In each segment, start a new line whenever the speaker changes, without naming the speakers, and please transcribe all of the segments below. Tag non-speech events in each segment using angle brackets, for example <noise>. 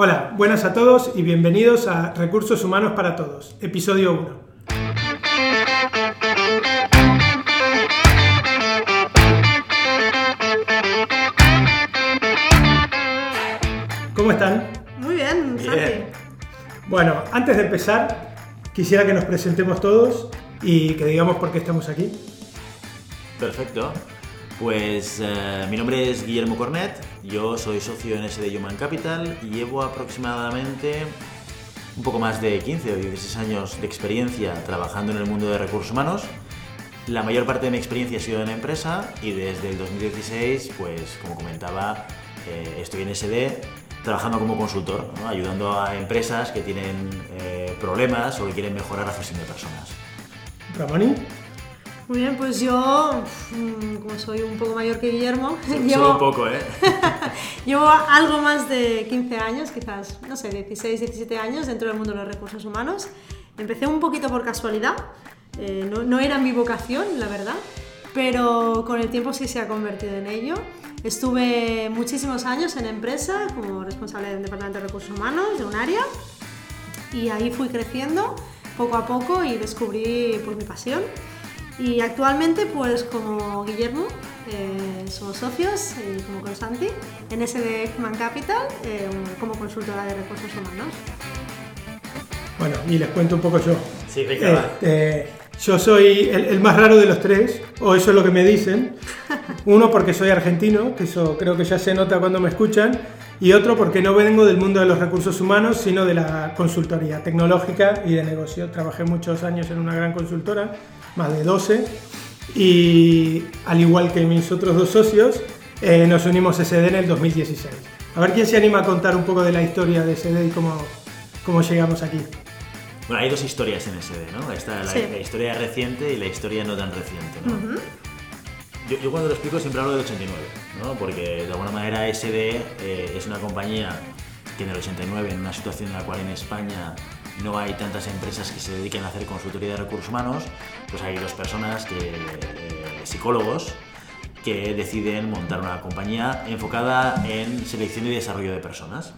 Hola, buenas a todos y bienvenidos a Recursos Humanos para Todos, episodio 1. ¿Cómo están?
Muy bien, Santi.
Bien.
Bueno, antes de empezar, quisiera que nos presentemos todos y que digamos por qué estamos aquí.
Perfecto. Pues eh, mi nombre es Guillermo Cornet, yo soy socio en SD Human Capital y llevo aproximadamente un poco más de 15 o 16 años de experiencia trabajando en el mundo de recursos humanos. La mayor parte de mi experiencia ha sido en empresa y desde el 2016, pues como comentaba, eh, estoy en SD trabajando como consultor, ayudando a empresas que tienen eh, problemas o que quieren mejorar la gestión de personas.
Ramoni,
Muy bien, pues yo, mm, como soy un poco mayor que Guillermo, <laughs>
Solo
llevo,
un poco, ¿eh? <laughs>
llevo algo más de 15 años, quizás, no sé, 16, 17 años dentro del mundo de los recursos humanos. Empecé un poquito por casualidad, eh, no, no era mi vocación, la verdad, pero con el tiempo sí se ha convertido en ello. Estuve muchísimos años en empresa como responsable del Departamento de Recursos Humanos de un área y ahí fui creciendo poco a poco y descubrí pues, mi pasión. Y actualmente, pues como Guillermo, eh, somos socios, y como con Santi, en SD Human Capital, eh, como consultora de recursos humanos.
bueno, y les cuento un poco yo.
Sí, venga.
Este, yo soy el, el más raro de los tres, o eso es lo que me dicen. Uno porque soy argentino, que eso creo que ya se nota cuando me escuchan, y otro porque no vengo del mundo de los recursos humanos, sino de la consultoría tecnológica y de negocio. Trabajé muchos años en una gran consultora, más de 12, y al igual que mis otros dos socios, eh, nos unimos a SD en el 2016. A ver quién se anima a contar un poco de la historia de SD y cómo, cómo llegamos aquí.
Bueno, hay dos historias en SD, ¿no? Está la,
Sí.
la historia reciente y la historia no tan reciente, ¿no? yo, yo cuando lo explico siempre hablo del 89, ¿no? Porque de alguna manera SD eh, es una compañía que en el 89, en una situación en la cual en España no hay tantas empresas que se dediquen a hacer consultoría de recursos humanos, pues hay dos personas, que, eh, psicólogos, que deciden montar una compañía enfocada en selección y desarrollo de personas.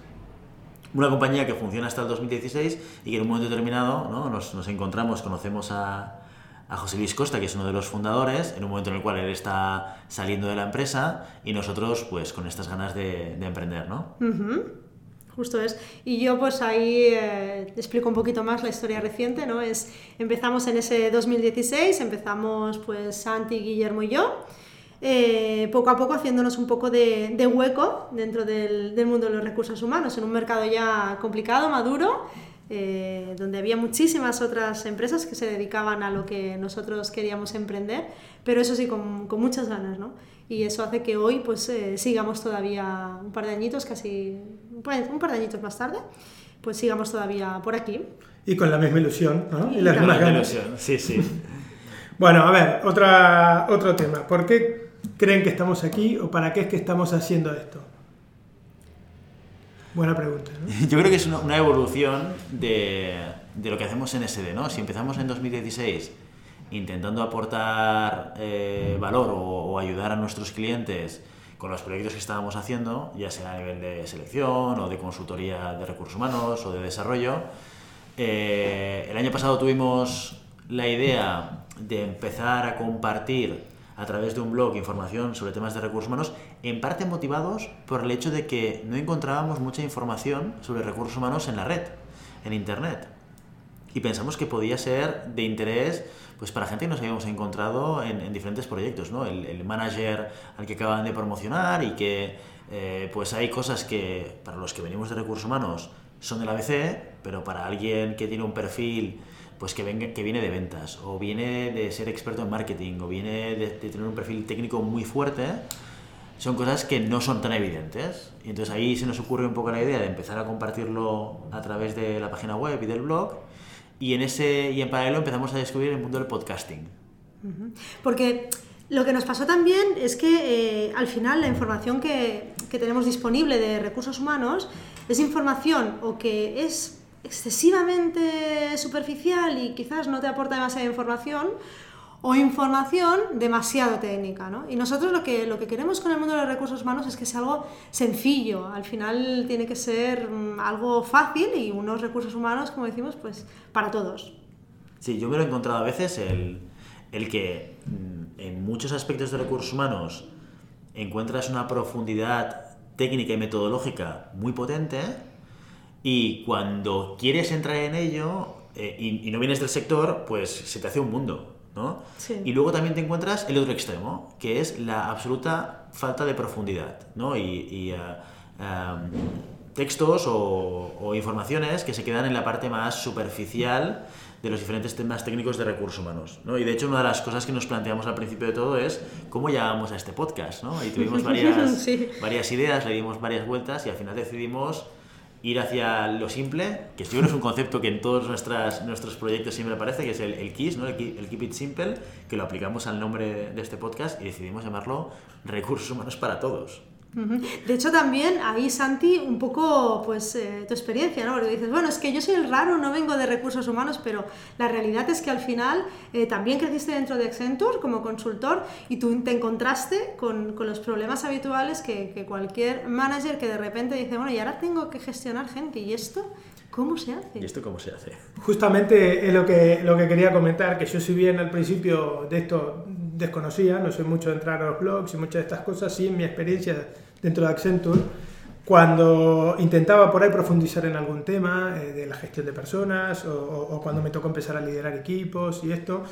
Una compañía que funciona hasta el 2016 y que en un momento determinado ¿no? nos, nos encontramos, conocemos a, a José Luis Costa, que es uno de los fundadores, en un momento en el cual él está saliendo de la empresa y nosotros pues con estas ganas de, de emprender, ¿no?
Justo es. Y yo pues ahí eh, explico un poquito más la historia reciente, ¿no? Es, empezamos en ese 2016, empezamos pues Santi, Guillermo y yo, eh, poco a poco haciéndonos un poco de, de hueco dentro del, del mundo de los recursos humanos, en un mercado ya complicado, maduro, eh, donde había muchísimas otras empresas que se dedicaban a lo que nosotros queríamos emprender, pero eso sí, con, con muchas ganas, ¿no? Y eso hace que hoy pues eh, sigamos todavía un par de añitos, casi un par, un par de añitos más tarde, pues sigamos todavía por aquí.
Y con la misma ilusión, ¿no?
Y
las
con
mismas
la
ganas.
ilusión, sí, sí. <laughs>
Bueno, a ver, otra, otro tema. ¿Por qué creen que estamos aquí o para qué es que estamos haciendo esto? Buena pregunta. <laughs>
Yo creo que es una, evolución de, de lo que hacemos en SD, ¿no? Si empezamos en 2016 intentando aportar eh, valor o, o ayudar a nuestros clientes con los proyectos que estábamos haciendo, ya sea a nivel de selección o de consultoría de recursos humanos o de desarrollo, eh, el año pasado tuvimos la idea de empezar a compartir a través de un blog información sobre temas de recursos humanos, en parte motivados por el hecho de que no encontrábamos mucha información sobre recursos humanos en la red, en Internet. Y pensamos que podía ser de interés pues para gente que nos habíamos encontrado en, en diferentes proyectos, ¿no? El, el manager al que acaban de promocionar y que eh, pues hay cosas que para los que venimos de recursos humanos son del ABC, pero para alguien que tiene un perfil pues que, venga, que viene de ventas, o viene de ser experto en marketing, o viene de, de tener un perfil técnico muy fuerte, son cosas que no son tan evidentes. Y entonces ahí se nos ocurre un poco la idea de empezar a compartirlo a través de la página web y del blog. Y en, ese, y en paralelo empezamos a descubrir el mundo del podcasting.
Porque lo que nos pasó también es que eh, al final la información que, que tenemos disponible de recursos humanos es información o que es excesivamente superficial y quizás no te aporta demasiada información, o información demasiado técnica. ¿no? Y nosotros lo que, lo que queremos con el mundo de los recursos humanos es que sea algo sencillo, al final tiene que ser mm, algo fácil y unos recursos humanos, como decimos, pues para todos.
Sí, yo me lo he encontrado a veces el, el que mm, en muchos aspectos de recursos humanos encuentras una profundidad técnica y metodológica muy potente y cuando quieres entrar en ello eh, y, y no vienes del sector, pues se te hace un mundo. ¿no?
Sí.
Y luego también te encuentras el otro extremo, que es la absoluta falta de profundidad, ¿no? Y, y, eh, em, textos o, o informaciones que se quedan en la parte más superficial de los diferentes temas técnicos de recursos humanos. ¿no? Y de hecho una de las cosas que nos planteamos al principio de todo es cómo llegamos a este podcast. ¿no? Y tuvimos <laughs> varias,
Sí.
varias ideas, le dimos varias vueltas y al final decidimos ir hacia lo simple, que yo creo es un concepto que en todos nuestras, nuestros proyectos siempre aparece, que es el, el KISS, ¿no? el, el Keep It Simple, que lo aplicamos al nombre de este podcast y decidimos llamarlo Recursos Humanos para Todos.
De hecho, también ahí, Santi, un poco pues eh, tu experiencia, ¿no? Porque dices, bueno, es que yo soy el raro, no vengo de recursos humanos, pero la realidad es que al final eh, también creciste dentro de Accenture como consultor y tú te encontraste con, con los problemas habituales que, que cualquier manager que de repente dice, bueno, y ahora tengo que gestionar gente, ¿y esto cómo se hace?
¿Y esto cómo se hace?
Justamente es lo que, lo que quería comentar, que yo si bien al principio de esto desconocía, no soy mucho de entrar a los blogs y muchas de estas cosas, sí en mi experiencia dentro de Accenture, cuando intentaba por ahí profundizar en algún tema eh, de la gestión de personas o, o- o cuando me tocó empezar a liderar equipos y esto,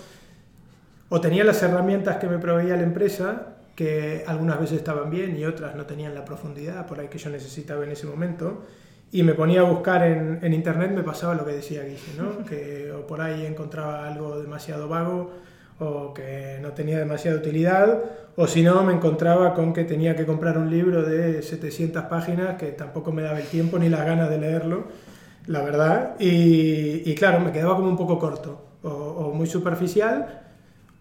o tenía las herramientas que me proveía la empresa, que algunas veces estaban bien y otras no tenían la profundidad por ahí que yo necesitaba en ese momento, y me ponía a buscar en, en internet, me pasaba lo que decía Guille, ¿no? <laughs> que o por ahí encontraba algo demasiado vago o que no tenía demasiada utilidad, o si no, me encontraba con que tenía que comprar un libro de 700 páginas que tampoco me daba el tiempo ni las ganas de leerlo, la verdad, y, claro, me quedaba como un poco corto o, muy superficial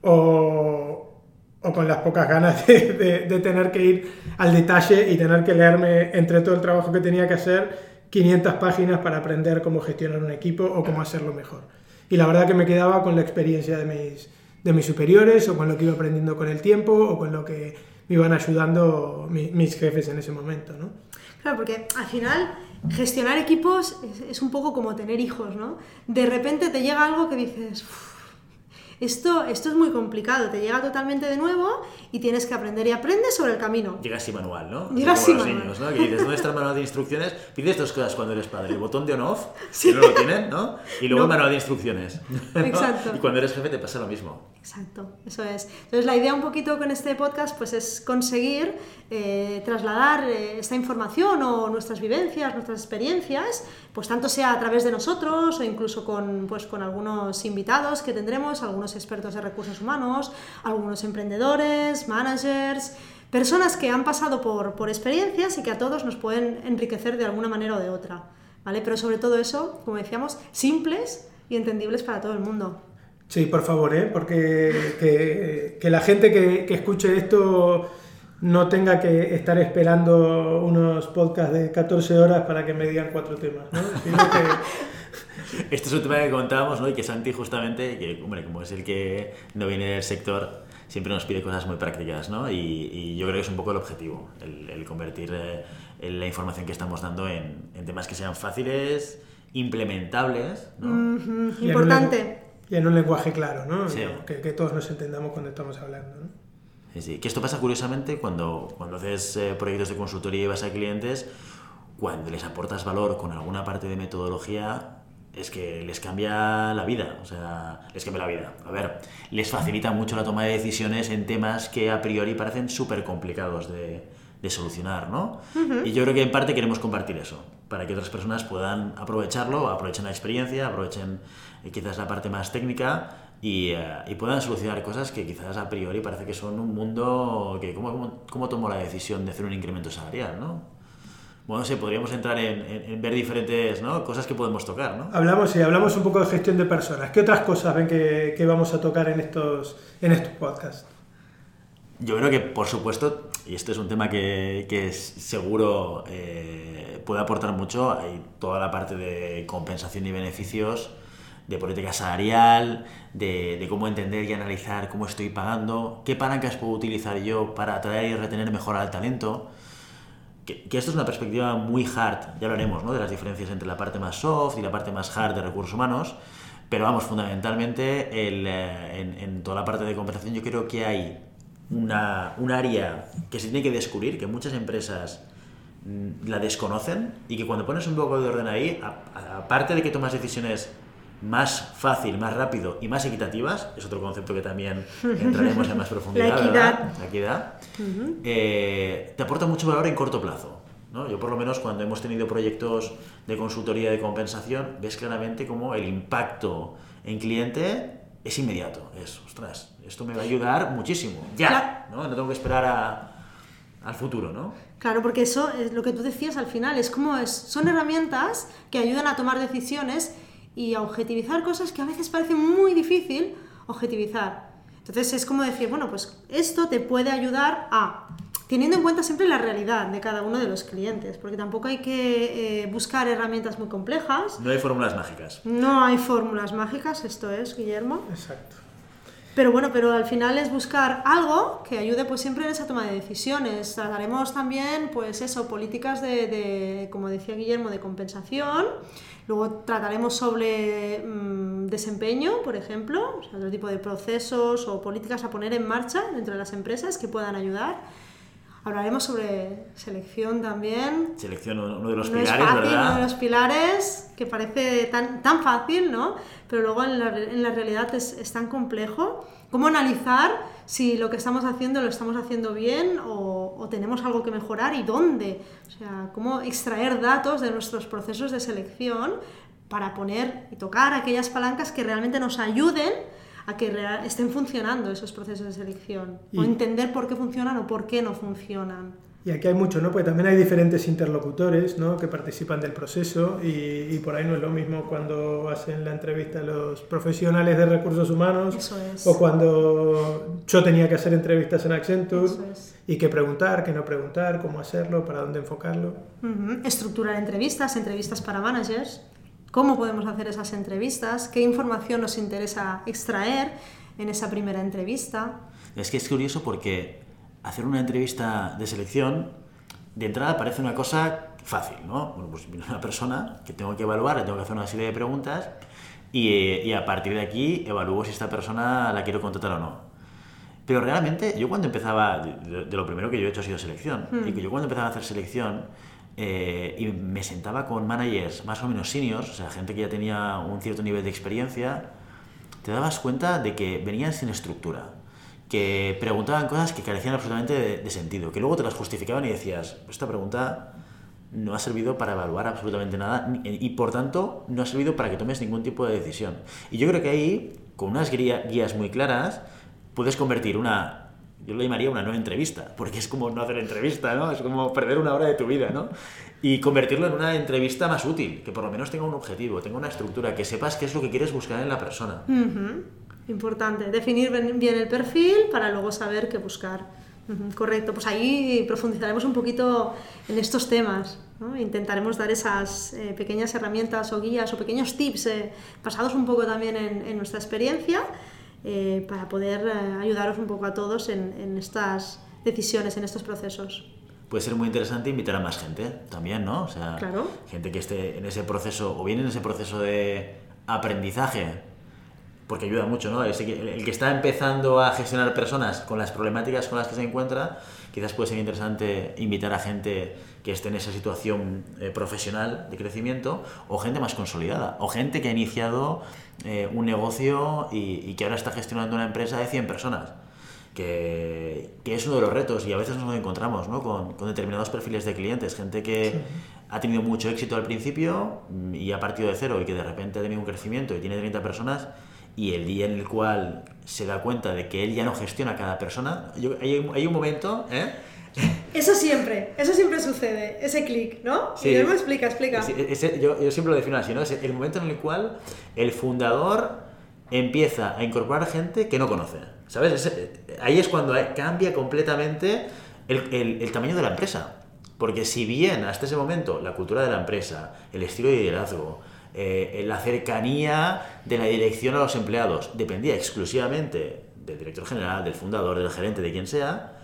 o, o con las pocas ganas de tener que ir al detalle y tener que leerme entre todo el trabajo que tenía que hacer 500 páginas para aprender cómo gestionar un equipo o cómo hacerlo mejor. Y la verdad que me quedaba con la experiencia de mis, de mis superiores o con lo que iba aprendiendo con el tiempo o con lo que me iban ayudando mi- mis jefes en ese momento. ¿no?
Claro, porque al final gestionar equipos es, es un poco como tener hijos, ¿no? De repente te llega algo que dices, "Uf, esto, esto es muy complicado, te llega totalmente de nuevo y tienes que aprender y aprendes sobre el camino.
Llega sin manual, ¿no?
Llega
los
manual.
niños, ¿no? Que dices, ¿dónde está el manual de instrucciones? Pides dos cosas cuando eres padre. El botón de on-off, que no lo tienen, ¿no? Y luego
No.
el manual de instrucciones. <laughs> ¿no?
Exacto.
Y cuando eres jefe te pasa lo mismo.
Exacto, eso es. Entonces la idea un poquito con este podcast pues es conseguir eh, trasladar eh, esta información o nuestras vivencias, nuestras experiencias, pues tanto sea a través de nosotros o incluso con, pues, con algunos invitados que tendremos, algunos expertos de recursos humanos, algunos emprendedores, managers, personas que han pasado por, por experiencias y que a todos nos pueden enriquecer de alguna manera o de otra. ¿vale? Pero sobre todo eso, como decíamos, simples y entendibles para todo el mundo.
Sí, por favor, ¿eh? porque que, que la gente que, que escuche esto no tenga que estar esperando unos podcasts de 14 horas para que me digan cuatro temas. ¿no? <laughs> Que-
Este es un tema que contábamos, ¿no? Y que Santi justamente, que hombre, como es el que no viene del sector, siempre nos pide cosas muy prácticas, ¿no? Y, y yo creo que es un poco el objetivo, el, el convertir eh, la información que estamos dando en, en temas que sean fáciles, implementables, ¿no?
En un
Importante.
Y en un lenguaje claro, ¿no?
Sí.
Digamos, que, que todos nos entendamos cuando estamos hablando. ¿no?
Sí, sí. Que esto pasa curiosamente cuando, cuando haces eh, proyectos de consultoría y vas a clientes, cuando les aportas valor con alguna parte de metodología, es que les cambia la vida. O sea, les cambia la vida. A ver, les facilita mucho la toma de decisiones en temas que a priori parecen súper complicados de, de solucionar, ¿no? Y yo creo que en parte queremos compartir eso, para que otras personas puedan aprovecharlo, aprovechen la experiencia, aprovechen eh, quizás la parte más técnica y, eh, y puedan solucionar cosas que quizás a priori parece que son un mundo que cómo, cómo, cómo tomo la decisión de hacer un incremento salarial, ¿no? Bueno, no sé, podríamos entrar en, en- en ver diferentes ¿no? cosas que podemos tocar, ¿no?
Hablamos, sí, hablamos un poco de gestión de personas. ¿Qué otras cosas ven que, que vamos a tocar en estos, en estos podcasts?
Yo creo que, por supuesto, y este es un tema que, que seguro eh, puede aportar mucho, hay toda la parte de compensación y beneficios de política salarial, de, de, cómo entender y analizar cómo estoy pagando, qué palancas puedo utilizar yo para atraer y retener mejor al talento. Que, que, esto es una perspectiva muy hard, ya hablaremos ¿no? de las diferencias entre la parte más soft y la parte más hard de recursos humanos, pero vamos, fundamentalmente el, eh, en, en, toda la parte de compensación yo creo que hay una, un área que se tiene que descubrir, que muchas empresas mm, la desconocen y que cuando pones un poco de orden ahí, aparte de que tomas decisiones más fácil, más rápido y más equitativas, es otro concepto que también <laughs> entraremos en más profundidad,
La equidad.
¿verdad? La equidad. Uh -huh. eh, te aporta mucho valor en corto plazo. ¿no? Yo por lo menos cuando hemos tenido proyectos de consultoría de compensación, ves claramente cómo el impacto en cliente es inmediato. Es, ostras, esto me va a ayudar muchísimo. Ya, ¿no? No tengo que esperar a, al futuro, ¿no?
Claro, porque eso es lo que tú decías al final, es como es, son herramientas que ayudan a tomar decisiones y a objetivizar cosas que a veces parece muy difícil objetivizar. Entonces es como decir, bueno, pues esto te puede ayudar a, teniendo en cuenta siempre la realidad de cada uno de los clientes, porque tampoco hay que eh, buscar herramientas muy complejas.
No hay fórmulas mágicas.
No hay fórmulas mágicas, esto es, Guillermo.
Exacto.
Pero bueno, pero al final es buscar algo que ayude pues siempre en esa toma de decisiones. Trataremos también, pues eso, políticas de, de como decía Guillermo, de compensación. Luego trataremos sobre mmm, desempeño, por ejemplo, o sea, otro tipo de procesos o políticas a poner en marcha dentro de las empresas que puedan ayudar. Hablaremos sobre selección también.
Selección, uno de los
no
pilares,
es fácil,
¿verdad?
Uno de los pilares que parece tan, tan fácil, ¿no? Pero luego en la, en la realidad es, es, tan complejo. ¿Cómo analizar si lo que estamos haciendo lo estamos haciendo bien o, o, tenemos algo que mejorar y dónde? O sea, cómo extraer datos de nuestros procesos de selección para poner y tocar aquellas palancas que realmente nos ayuden a que estén funcionando esos procesos de selección y, o entender por qué funcionan o por qué no funcionan.
Y aquí hay mucho, ¿no? Porque también hay diferentes interlocutores, ¿no? Que participan del proceso y, y por ahí no es lo mismo cuando hacen la entrevista a los profesionales de recursos humanos
es.
o cuando yo tenía que hacer entrevistas en Accenture es. y qué preguntar, qué no preguntar, cómo hacerlo, para dónde enfocarlo.
Uh -huh. Estructurar entrevistas, entrevistas para managers, cómo podemos hacer esas entrevistas, qué información nos interesa extraer en esa primera entrevista.
Es que es curioso porque hacer una entrevista de selección de entrada parece una cosa fácil, ¿no? Bueno, pues viene una persona que tengo que evaluar, le tengo que hacer una serie de preguntas y, y a partir de aquí evalúo si esta persona la quiero contratar o no. Pero realmente yo cuando empezaba, de, de lo primero que yo he hecho ha sido selección,
Hmm.
y que yo cuando empezaba a hacer selección, eh, y me sentaba con managers más o menos seniors, o sea, gente que ya tenía un cierto nivel de experiencia, te dabas cuenta de que venían sin estructura, que preguntaban cosas que carecían absolutamente de, de sentido, que luego te las justificaban y decías, esta pregunta no ha servido para evaluar absolutamente nada y por tanto no ha servido para que tomes ningún tipo de decisión. Y yo creo que ahí, con unas guías muy claras, puedes convertir una yo lo llamaría una no entrevista, porque es como no hacer entrevista, ¿no? Es como perder una hora de tu vida, ¿no? Y convertirlo en una entrevista más útil, que por lo menos tenga un objetivo, tenga una estructura, que sepas qué es lo que quieres buscar en la persona.
Uh -huh. Importante, definir bien el perfil para luego saber qué buscar. Correcto, pues ahí profundizaremos un poquito en estos temas. ¿no? Intentaremos dar esas eh, pequeñas herramientas o guías o pequeños tips eh, basados un poco también en, en nuestra experiencia eh, para poder eh, ayudaros un poco a todos en, en, estas decisiones, en estos procesos.
Puede ser muy interesante invitar a más gente también, ¿no? O sea,
claro.
gente que esté en ese proceso, o bien en ese proceso de aprendizaje, porque ayuda mucho, ¿no? El que está empezando a gestionar personas con las problemáticas con las que se encuentra, quizás puede ser interesante invitar a gente que esté en esa situación eh, profesional de crecimiento, o gente más consolidada, o gente que ha iniciado eh, un negocio y, y, que ahora está gestionando una empresa de 100 personas. Que, que, es uno de los retos y a veces nos encontramos ¿no? con, con, determinados perfiles de clientes, gente que sí. ha tenido mucho éxito al principio y ha partido de cero y que de repente ha tenido un crecimiento y tiene 30 personas y el día en el cual se da cuenta de que él ya no gestiona a cada persona, yo, hay, hay, un momento... ¿eh?
Eso siempre, eso siempre sucede, ese clic, ¿no?
Sí.
Y me explica, explica.
Yo, yo, siempre lo defino así, ¿no? Es el momento en el cual el fundador empieza a incorporar gente que no conoce, ¿sabes? Ahí es cuando cambia completamente el, el, el, tamaño de la empresa. Porque si bien hasta ese momento la cultura de la empresa, el estilo de liderazgo, eh, la cercanía de la dirección a los empleados dependía exclusivamente del director general, del fundador, del gerente, de quien sea,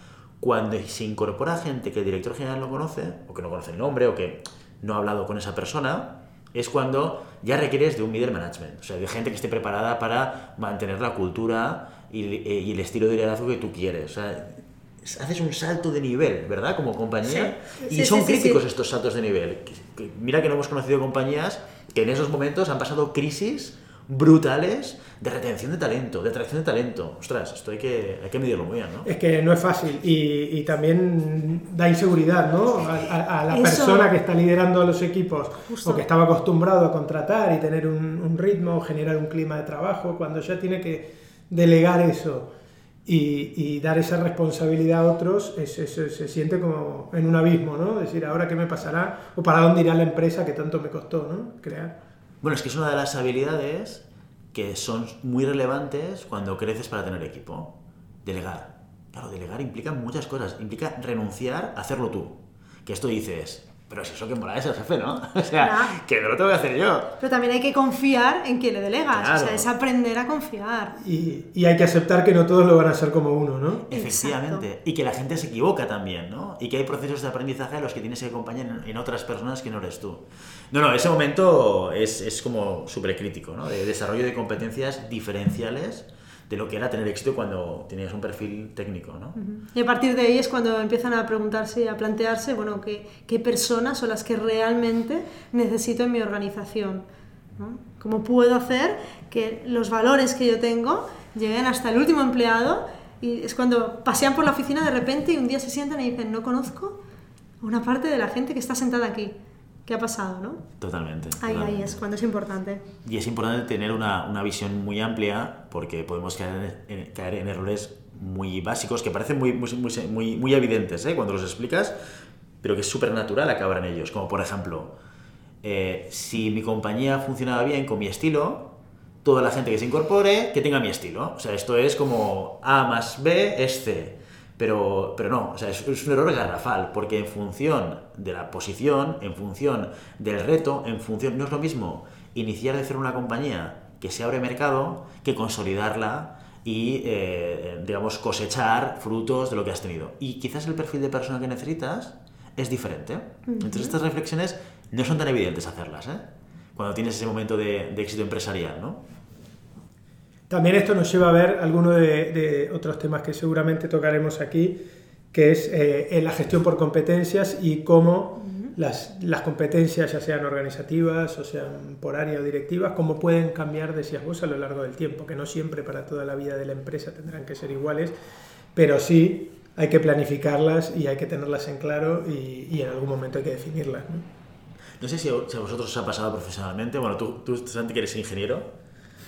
cuando se incorpora gente que el director general no conoce, o que no conoce el nombre, o que no ha hablado con esa persona, es cuando ya requieres de un middle management, o sea, de gente que esté preparada para mantener la cultura y, y el estilo de liderazgo que tú quieres. O sea, haces un salto de nivel, ¿verdad? Como compañía.
Sí.
Y
Sí,
son
sí,
críticos estos saltos de nivel. Mira que no hemos conocido compañías que en esos momentos han pasado crisis brutales de retención de talento, de atracción de talento. Ostras, esto hay que, hay que medirlo muy bien, ¿no?
Es que no es fácil y, y también da inseguridad, ¿no? A, a- a la
Eso.
persona que está liderando los equipos
Justo.
o que estaba acostumbrado a contratar y tener un, un ritmo, generar un clima de trabajo, cuando ya tiene que delegar eso y, y dar esa responsabilidad a otros, es- es- se siente como en un abismo, ¿no? Decir, ¿ahora qué me pasará? ¿O para dónde irá la empresa que tanto me costó, ¿no? Crear.
Bueno, es que es una de las habilidades que son muy relevantes cuando creces para tener equipo. Delegar. Claro, delegar implica muchas cosas. Implica renunciar a hacerlo tú. Que esto dices, pero si eso que mola es el jefe, ¿no? <laughs> O sea,
Claro.
que no lo tengo que hacer yo.
Pero también hay que confiar en quien le delegas. O
Claro.
sea, es aprender a confiar.
Y, y hay que aceptar que no todos lo van a hacer como uno, ¿no?
Efectivamente. Y que la gente se equivoca también, ¿no? Y que hay procesos de aprendizaje a los que tienes que acompañar en, en otras personas que no eres tú. No, no, ese momento es, es como súper crítico, ¿no? De desarrollo de competencias diferenciales de lo que era tener éxito cuando tenías un perfil técnico, ¿no?
Y a partir de ahí es cuando empiezan a preguntarse a plantearse, bueno, qué, personas son las que realmente necesito en mi organización. ¿no? ¿Cómo puedo hacer que los valores que yo tengo lleguen hasta el último empleado? Y es cuando pasean por la oficina de repente y un día se sientan y dicen, no conozco una parte de la gente que está sentada aquí. ¿Qué ha pasado, no?
Totalmente.
Ahí, ahí es cuando es importante.
Y es importante tener una, una visión muy amplia porque podemos caer en, en- caer en errores muy básicos que parecen muy, muy, muy, muy, muy evidentes ¿eh? cuando los explicas, pero que es súper natural acabar en ellos. Como por ejemplo, eh, si mi compañía funcionaba bien con mi estilo, toda la gente que se incorpore, que tenga mi estilo. O sea, esto es como A más B es C. Pero, pero no, o sea, es, es un error garrafal, porque en función de la posición, en función del reto, en función, no es lo mismo iniciar de cero una compañía que se abre mercado que consolidarla y, eh, digamos, cosechar frutos de lo que has tenido. Y quizás el perfil de persona que necesitas es diferente. Entonces estas reflexiones no son tan evidentes hacerlas, ¿eh? Cuando tienes ese momento de, de éxito empresarial, ¿no?
También esto nos lleva a ver algunos de, de otros temas que seguramente tocaremos aquí, que es eh, en la gestión por competencias y cómo las, las competencias, ya sean organizativas o sean por área o directivas, cómo pueden cambiar, decías vos, a lo largo del tiempo, que no siempre para toda la vida de la empresa tendrán que ser iguales, pero sí hay que planificarlas y hay que tenerlas en claro y, y en algún momento hay que definirlas. ¿no?
No sé si a, si a vosotros os ha pasado profesionalmente. Bueno, tú, tú Santi, que eres ingeniero.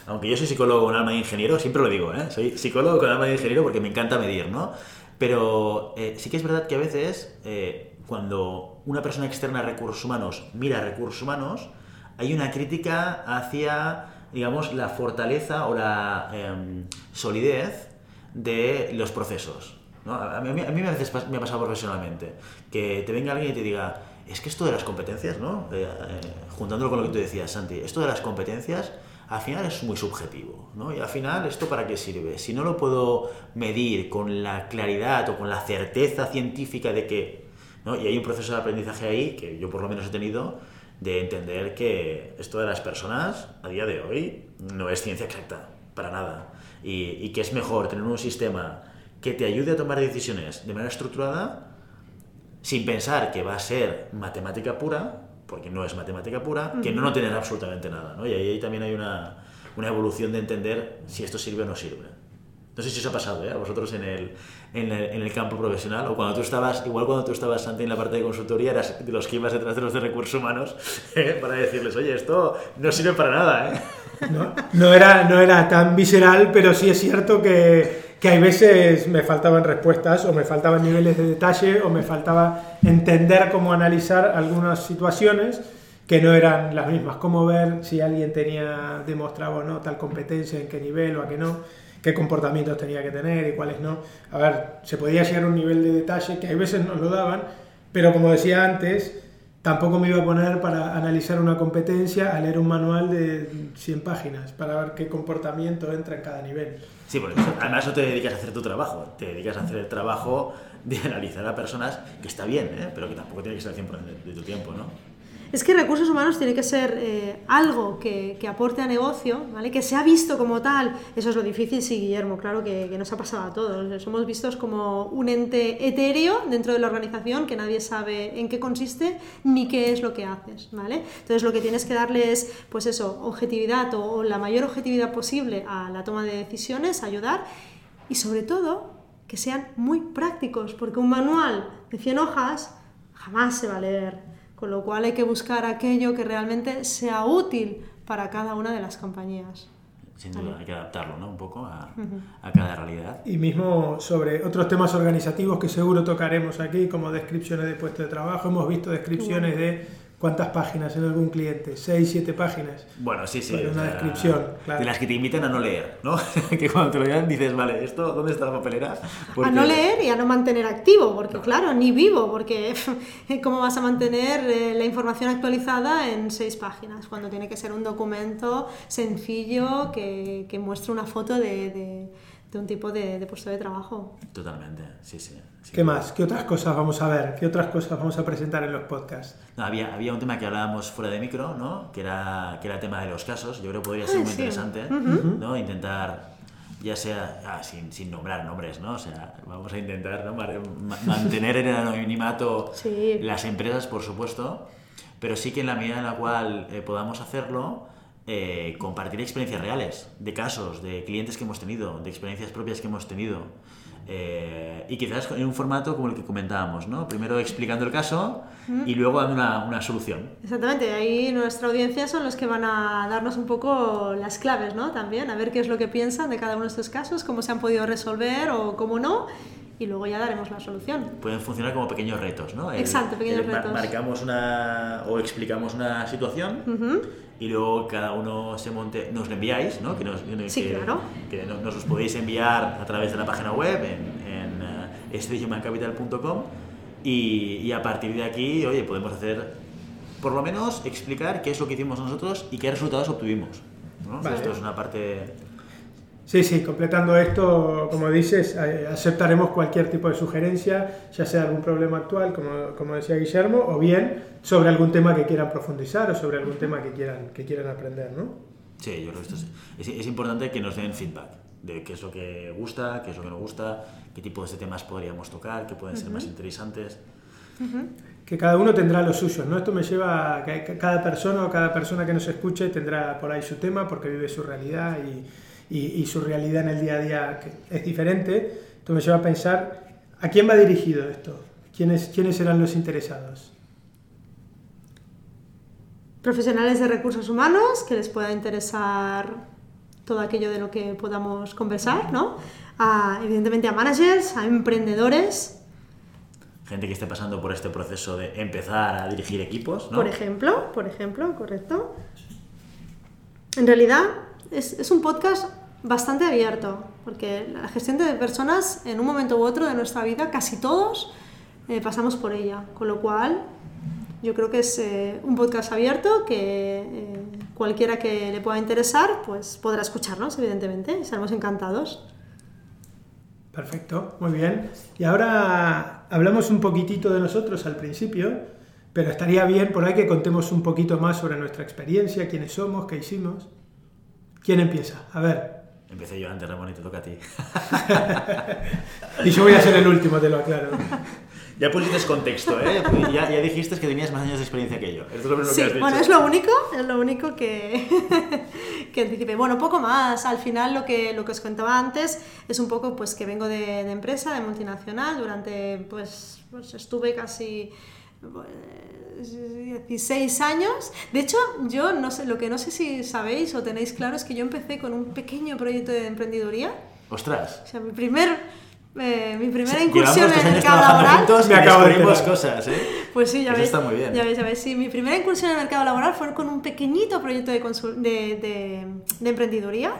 Aunque yo soy psicólogo con alma de ingeniero, siempre lo digo, ¿eh? Soy psicólogo con alma de ingeniero porque me encanta medir, ¿no? Pero eh, sí que es verdad que a veces, eh, cuando una persona externa a recursos humanos mira recursos humanos, hay una crítica hacia, digamos, la fortaleza o la em, solidez de los procesos. A, mí, a mí a veces me ha pasado profesionalmente que te venga alguien y te diga, es que esto de las competencias, ¿no? Eh, eh, juntándolo con lo que tú decías, Santi, esto de las competencias al final es muy subjetivo, ¿no? Y al final, ¿esto para qué sirve? Si no lo puedo medir con la claridad o con la certeza científica de que, ¿no? Y hay un proceso de aprendizaje ahí, que yo por lo menos he tenido, de entender que esto de las personas, a día de hoy, no es ciencia exacta, para nada. Y, y que es mejor tener un sistema que te ayude a tomar decisiones de manera estructurada, sin pensar que va a ser matemática pura, porque no es matemática pura, que no no tener absolutamente nada. ¿no? Y ahí también hay una, una evolución de entender si esto sirve o no sirve. No sé si os ha pasado ¿eh? a vosotros en el, en, el, en el campo profesional, o cuando tú estabas, igual cuando tú estabas, Santi, en la parte de consultoría, eras de los que ibas detrás de los de recursos humanos <laughs> ¿eh? para decirles, oye, esto no sirve para nada. ¿eh?
No, no era, no era tan visceral, pero sí es cierto que, que hay veces me faltaban respuestas o me faltaban niveles de detalle o me faltaba entender cómo analizar algunas situaciones que no eran las mismas. Cómo ver si alguien tenía, demostraba o no tal competencia, en qué nivel o a qué no, qué comportamientos tenía que tener y cuáles no. A ver, se podía llegar a un nivel de detalle que hay veces nos lo daban, pero como decía antes, tampoco me iba a poner para analizar una competencia a leer un manual de 100 páginas para ver qué comportamiento entra en cada nivel.
Sí, porque además no te dedicas a hacer tu trabajo, te dedicas a hacer el trabajo de analizar a personas, que está bien, ¿eh? pero que tampoco tiene que ser el 100% de, de tu tiempo, ¿no?
Es que recursos humanos tiene que ser eh, algo que, que aporte a negocio, ¿vale? que se ha visto como tal. Eso es lo difícil, sí, Guillermo, claro que, que nos ha pasado a todos. Somos vistos como un ente etéreo dentro de la organización que nadie sabe en qué consiste ni qué es lo que haces. ¿vale? Entonces lo que tienes que darle es, pues eso, objetividad o, o la mayor objetividad posible a la toma de decisiones, ayudar y sobre todo que sean muy prácticos, porque un manual de 100 hojas jamás se va a leer. Con lo cual hay que buscar aquello que realmente sea útil para cada una de las compañías.
Sin duda, hay que adaptarlo, ¿no? Un poco a, a cada realidad.
Y mismo sobre otros temas organizativos que seguro tocaremos aquí, como descripciones de puesto de trabajo. Hemos visto descripciones de cuántas páginas en algún cliente, 6, 7 páginas.
Bueno, sí, sí.
Para una
sea,
descripción, claro.
De las que te invitan a no leer, ¿no? <laughs> que cuando te lo digan dices, vale, ¿esto dónde está la papelera? Porque-
A no leer y a no mantener activo, porque claro, ni vivo, porque <laughs> ¿cómo vas a mantener eh, la información actualizada en seis páginas? Cuando tiene que ser un documento sencillo que, que muestre una foto de, de- de un tipo de, de puesto de trabajo.
Totalmente, sí, sí. sí.
¿Qué más? ¿Qué otras cosas vamos a ver? ¿Qué otras cosas vamos a presentar en los podcasts?
No, había, había un tema que hablábamos fuera de micro, ¿no? Que era, que era el tema de los casos. Yo creo que podría ser
Ah,
muy
sí.
interesante, ¿no? Intentar, ya sea, ah, sin, sin nombrar nombres, ¿no? O sea, vamos a intentar ¿no? Mantener en el anonimato
Sí.
las empresas, por supuesto, pero sí que en la medida en la cual eh, podamos hacerlo, eh, compartir experiencias reales, de casos, de clientes que hemos tenido, de experiencias propias que hemos tenido. eh, y quizás en un formato como el que comentábamos, ¿no? Primero explicando el caso y luego dando una, una solución.
Exactamente, ahí nuestra audiencia son los que van a darnos un poco las claves, ¿no? También, a ver qué es lo que piensan de cada uno de estos casos, cómo se han podido resolver o cómo no, y luego ya daremos la solución.
Pueden funcionar como pequeños retos, ¿no? El-
Exacto, pequeños
el
retos.
Marcamos una o explicamos una situación y luego cada uno se monte, nos lo enviáis, ¿no? Que nos,
Sí,
que-
claro.
que no- nos los podéis enviar a través de la página web en, en eh, y, y a partir de aquí, oye, podemos hacer, por lo menos, explicar qué es lo que hicimos nosotros y qué resultados obtuvimos. ¿no?
Vale.
Esto es una parte
Sí, sí, completando esto, como dices, eh, aceptaremos cualquier tipo de sugerencia, ya sea algún problema actual, como, como decía Guillermo, o bien sobre algún tema que quieran profundizar o sobre algún tema que quieran, que quieran aprender, ¿no?
Sí, yo creo que esto es, es, es importante que nos den feedback de qué es lo que gusta, qué es lo que no gusta, qué tipo de temas podríamos tocar, qué pueden ser más interesantes.
Que cada uno tendrá los suyos, ¿no? Esto me lleva a que que cada persona o cada persona que nos escuche tendrá por ahí su tema porque vive su realidad y, y- y su realidad en el día a día que es diferente. Esto me lleva a pensar, ¿a quién va dirigido esto? ¿Quiénes, quiénes serán los interesados?
Profesionales de recursos humanos que les pueda interesar todo aquello de lo que podamos conversar, ¿no? A, evidentemente a managers, a emprendedores,
Gente que esté pasando por este proceso de empezar a dirigir equipos, ¿no?
por ejemplo, por ejemplo, correcto. En realidad es, es un podcast bastante abierto, porque la gestión de personas en un momento u otro de nuestra vida, casi todos eh, pasamos por ella, con lo cual yo creo que es eh, un podcast abierto que eh, cualquiera que le pueda interesar pues podrá escucharnos, evidentemente, estaremos encantados.
Perfecto, muy bien. Y ahora hablamos un poquitito de nosotros al principio, pero estaría bien por ahí que contemos un poquito más sobre nuestra experiencia, quiénes somos, qué hicimos. ¿Quién empieza? A ver.
Empecé yo antes, Ramón, y te toca a ti. <laughs>
Y yo voy a ser el último, te lo aclaro. <laughs>
ya pusiste contexto, ¿eh? Ya, ya dijiste que tenías más años de experiencia que yo. Esto es lo primero
Sí,
que has dicho.
bueno, es lo único, es lo único que, <laughs> que anticipé. Bueno, poco más. Al final lo que, lo que os contaba antes es un poco pues que vengo de, de empresa, de multinacional, durante pues, pues estuve casi 16 años. De hecho, yo no sé, lo que no sé si sabéis o tenéis claro es que yo empecé con un pequeño proyecto de emprendiduría.
Ostras.
O sea, mi primer... eh, mi primera incursión en el mercado laboral
juntos
Me acabo de
cosas, ¿eh?
Pues sí, ya
Eso
ves.
está muy bien.
Ya ves, ya ves. Sí, mi primera incursión en el mercado laboral fue con un pequeñito proyecto de, de, de, de emprendeduría,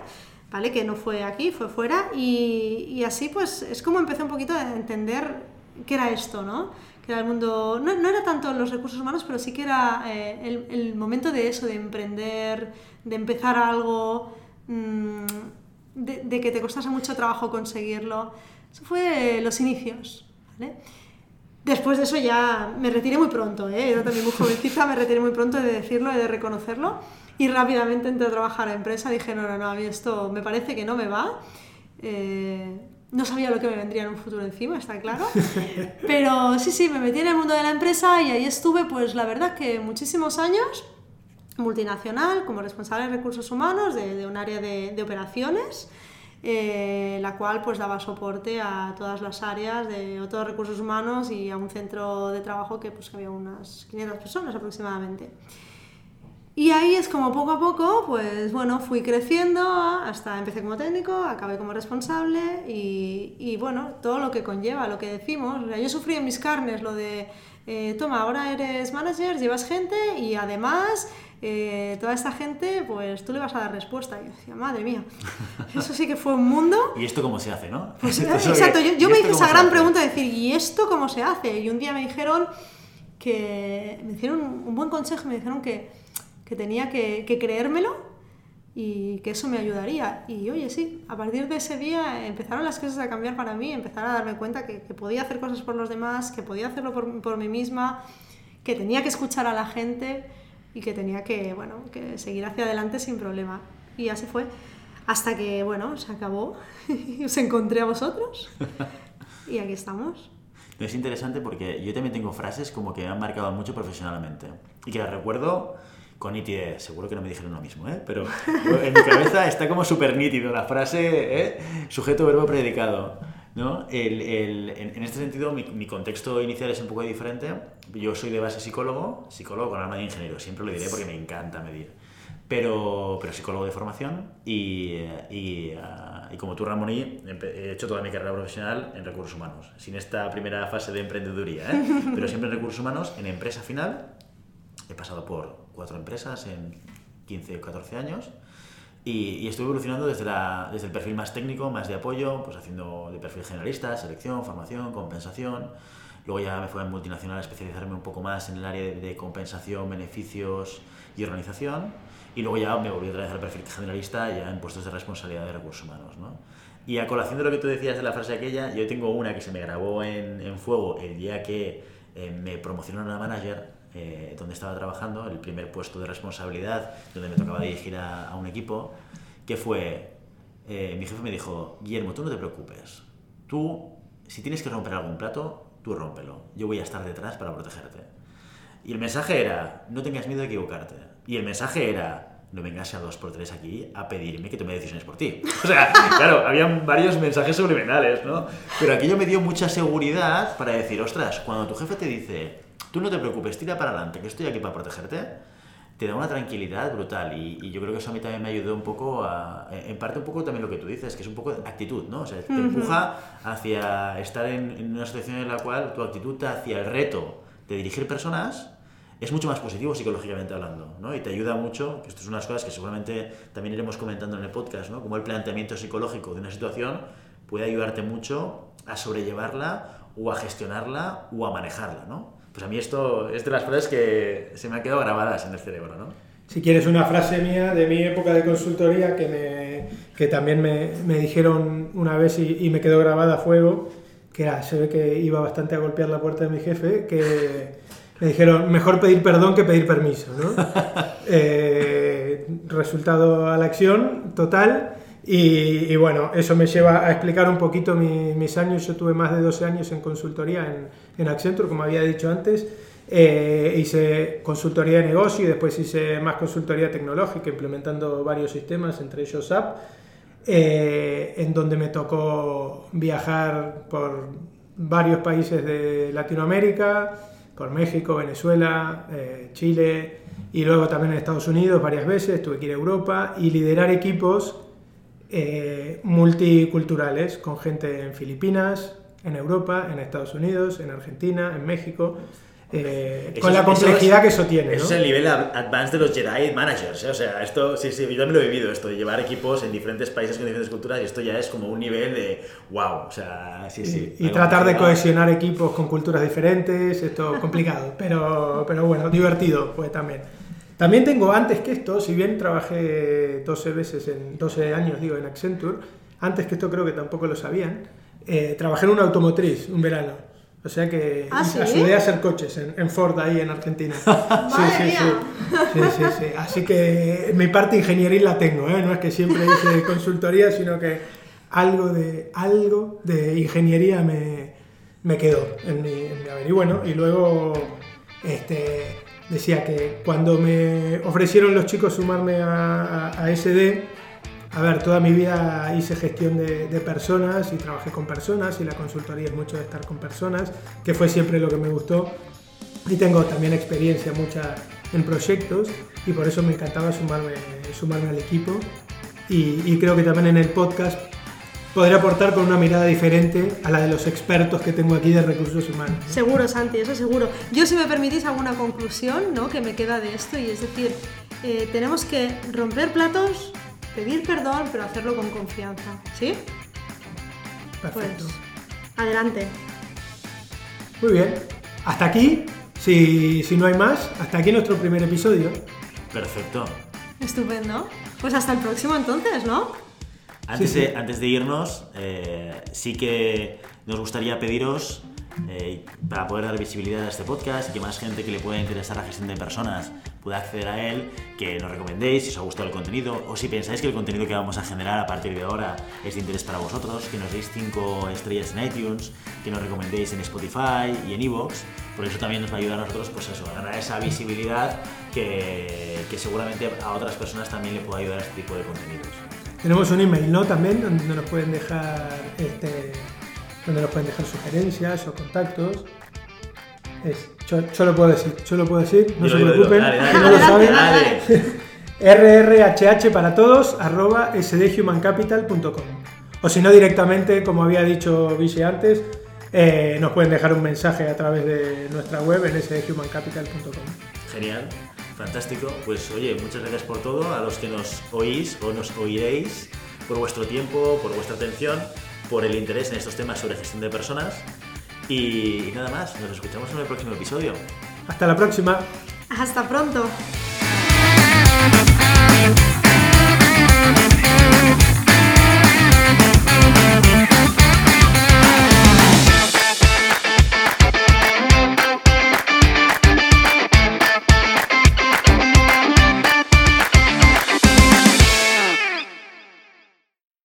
¿vale? Que no fue aquí, fue fuera. Y, y así, pues, es como empecé un poquito a entender qué era esto, ¿no? Que era el mundo, no, no era tanto los recursos humanos, pero sí que era eh, el, el, momento de eso, de emprender, de empezar algo, mmm, de, que te costase mucho trabajo conseguirlo. Eso fue los inicios. Después de eso ya me retiré muy pronto, ¿eh? era también muy jovencita, me retiré muy pronto de decirlo, de reconocerlo y rápidamente entré a trabajar a la empresa. Dije, no, no, no, a mí esto me parece que no me va. Eh, no sabía lo que me vendría en un futuro encima, está claro. <laughs> Pero sí, sí, me metí en el mundo de la empresa y ahí estuve, pues la verdad que muchísimos años, multinacional, como responsable de recursos humanos de, un área de, de operaciones eh, la cual pues daba soporte a todas las áreas de otros recursos humanos y a un centro de trabajo que pues había unas 500 personas aproximadamente. Y ahí es como poco a poco, pues bueno, fui creciendo hasta empecé como técnico, acabé como responsable y, y bueno, todo lo que conlleva, lo que decimos. O sea, yo sufrí en mis carnes lo de, eh, toma, ahora eres manager, llevas gente y además eh, toda esta gente, pues tú le vas a dar respuesta. Y yo decía, madre mía, <laughs> eso sí que fue un mundo.
¿Y esto cómo se hace, no?
Pues, <laughs> exacto, yo, yo me hice esa gran pregunta de decir, ¿y esto cómo se hace? Y un día me dijeron que, me hicieron un buen consejo, me dijeron que, que tenía que, que creérmelo y que eso me ayudaría. Y oye, sí, a partir de ese día empezaron las cosas a cambiar para mí, empezaron a darme cuenta que, que podía hacer cosas por los demás, que podía hacerlo por, por mí misma, que tenía que escuchar a la gente y que tenía que, bueno, que seguir hacia adelante sin problema. Y así fue. Hasta que, bueno, se acabó <laughs> y os encontré a vosotros <laughs> y aquí estamos.
Es interesante porque yo también tengo frases como que me han marcado mucho profesionalmente y que las recuerdo con nitidez. Seguro que no me dijeron lo mismo, ¿eh? pero en mi cabeza está como súper nítido la frase ¿eh? sujeto, verbo, predicado. ¿no? El, el, en, en, este sentido, mi, mi, contexto inicial es un poco diferente. Yo soy de base psicólogo, psicólogo con alma de ingeniero, siempre lo diré porque me encanta medir. Pero, pero psicólogo de formación y, y, uh, y como tú, Ramón, he hecho toda mi carrera profesional en recursos humanos, sin esta primera fase de emprendeduría, ¿eh? pero siempre en recursos humanos, en empresa final. He pasado por cuatro empresas en 15 o 14 años y, y, estuve evolucionando desde, la, desde el perfil más técnico, más de apoyo, pues haciendo de perfil generalista, selección, formación, compensación. Luego ya me fui a multinacional a especializarme un poco más en el área de, de compensación, beneficios y organización. Y luego ya me volví otra vez al perfil generalista ya en puestos de responsabilidad de recursos humanos. ¿no? Y a colación de lo que tú decías de la frase aquella, yo tengo una que se me grabó en, en fuego el día que eh, me promocionaron a manager eh, donde estaba trabajando, el primer puesto de responsabilidad, donde me tocaba dirigir a, un equipo, que fue, eh, mi jefe me dijo, Guillermo, tú no te preocupes, tú, si tienes que romper algún plato, tú rómpelo, yo voy a estar detrás para protegerte. Y el mensaje era, no tengas miedo de equivocarte. Y el mensaje era, no vengas a dos por tres aquí a pedirme que tome decisiones por ti. <laughs> O sea, claro, habían varios mensajes subliminales, ¿no? Pero aquello me dio mucha seguridad para decir, ostras, cuando tu jefe te dice, tú no te preocupes, tira para adelante, que estoy aquí para protegerte, te da una tranquilidad brutal y, y, yo creo que eso a mí también me ayudó un poco a, en parte un poco también lo que tú dices, que es un poco actitud, ¿no? O sea, te uh -huh. empuja hacia estar en, en, una situación en la cual tu actitud hacia el reto de dirigir personas es mucho más positivo psicológicamente hablando, ¿no? Y te ayuda mucho, que esto es unas cosas que seguramente también iremos comentando en el podcast, ¿no? Como el planteamiento psicológico de una situación puede ayudarte mucho a sobrellevarla o a gestionarla o a manejarla, ¿no? Pues a mí esto es de las frases que se me han quedado grabadas en el cerebro, ¿no?
Si quieres una frase mía de mi época de consultoría que, me, que también me, me dijeron una vez y, y, me quedó grabada a fuego, que era, se ve que iba bastante a golpear la puerta de mi jefe, que me dijeron, mejor pedir perdón que pedir permiso, ¿no? <laughs> eh, resultado a la acción total. Y, y, bueno, eso me lleva a explicar un poquito mi, mis años. Yo tuve más de 12 años en consultoría en, en Accenture, como había dicho antes. Eh, hice consultoría de negocio y después hice más consultoría tecnológica, implementando varios sistemas, entre ellos SAP, eh, en donde me tocó viajar por varios países de Latinoamérica, por México, Venezuela, eh, Chile y luego también en Estados Unidos varias veces, tuve que ir a Europa y liderar equipos eh, multiculturales con gente en Filipinas, en Europa, en Estados Unidos, en Argentina, en México. eh,
Eso
con la
eso
complejidad
es-
que eso tiene.
Eso
¿no?
es el nivel ad- advanced de los Jedi Managers, ¿eh? O sea, esto, sí, sí, yo también lo he vivido, esto de llevar equipos en diferentes países con diferentes culturas y esto ya es como un nivel de wow, o sea, sí, sí.
Y, y tratar de cohesionar equipos con culturas diferentes, esto es complicado, <laughs> pero, pero bueno, divertido pues también. También tengo antes que esto, si bien trabajé 12 veces en 12 años, digo, en Accenture, antes que esto creo que tampoco lo sabían, eh, trabajé en una automotriz un verano. O sea que
¿Ah, sí?
ayudé a hacer coches en, en Ford ahí en Argentina. <laughs> Sí, sí, sí. Sí, sí, sí. Así que mi parte ingenieril la tengo, ¿eh? No es que siempre hice <laughs> consultoría, sino que algo de, algo de ingeniería me, me quedó en mi, en mi haber. Y bueno, y luego este, decía que cuando me ofrecieron los chicos sumarme a, a- a SD, a ver, toda mi vida hice gestión de, personas y trabajé con personas y la consultoría es mucho de estar con personas, que fue siempre lo que me gustó. Y tengo también experiencia mucha en proyectos y por eso me encantaba sumarme, sumarme al equipo. Y creo que también en el podcast podré aportar con una mirada diferente a la de los expertos que tengo aquí de recursos humanos.
Seguro, Santi, eso seguro. Yo, si me permitís, alguna conclusión ¿no? que me queda de esto, y es decir, eh, tenemos que romper platos, pedir perdón, pero hacerlo con confianza. ¿Sí?
Perfecto.
Pues, adelante.
Muy bien. Hasta aquí, si, si no hay más, hasta aquí nuestro primer episodio.
Perfecto.
Estupendo. Pues hasta el próximo entonces, ¿no?
Antes,
Sí, sí.
De, antes de irnos, eh, sí que nos gustaría pediros, eh, para poder dar visibilidad a este podcast y que más gente que le pueda interesar la gestión de personas pueda acceder a él, que nos recomendéis si os ha gustado el contenido o si pensáis que el contenido que vamos a generar a partir de ahora es de interés para vosotros, que nos deis 5 estrellas en iTunes, que nos recomendéis en Spotify y en Evox, porque eso también nos va a ayudar a nosotros pues eso, a ganar esa visibilidad que, que seguramente a otras personas también le pueda ayudar a este tipo de contenidos.
Tenemos un email, ¿no? También, donde nos pueden dejar, este, donde nos pueden dejar sugerencias o contactos. Es, yo, yo lo puedo decir, yo lo puedo decir, no se preocupen,
Dale, dale,
si no lo
dale,
saben.
dale. <laughs>
rrhh para todos, arroba sdhumancapital.com. O si no, directamente, como había dicho Vichy antes, eh, nos pueden dejar un mensaje a través de nuestra web en sdhumancapital.com.
Genial, fantástico. Pues oye, muchas gracias por todo, a los que nos oís o nos oiréis, por vuestro tiempo, por vuestra atención, por el interés en estos temas sobre gestión de personas. Y nada más, nos escuchamos en el próximo episodio.
Hasta la próxima.
Hasta pronto.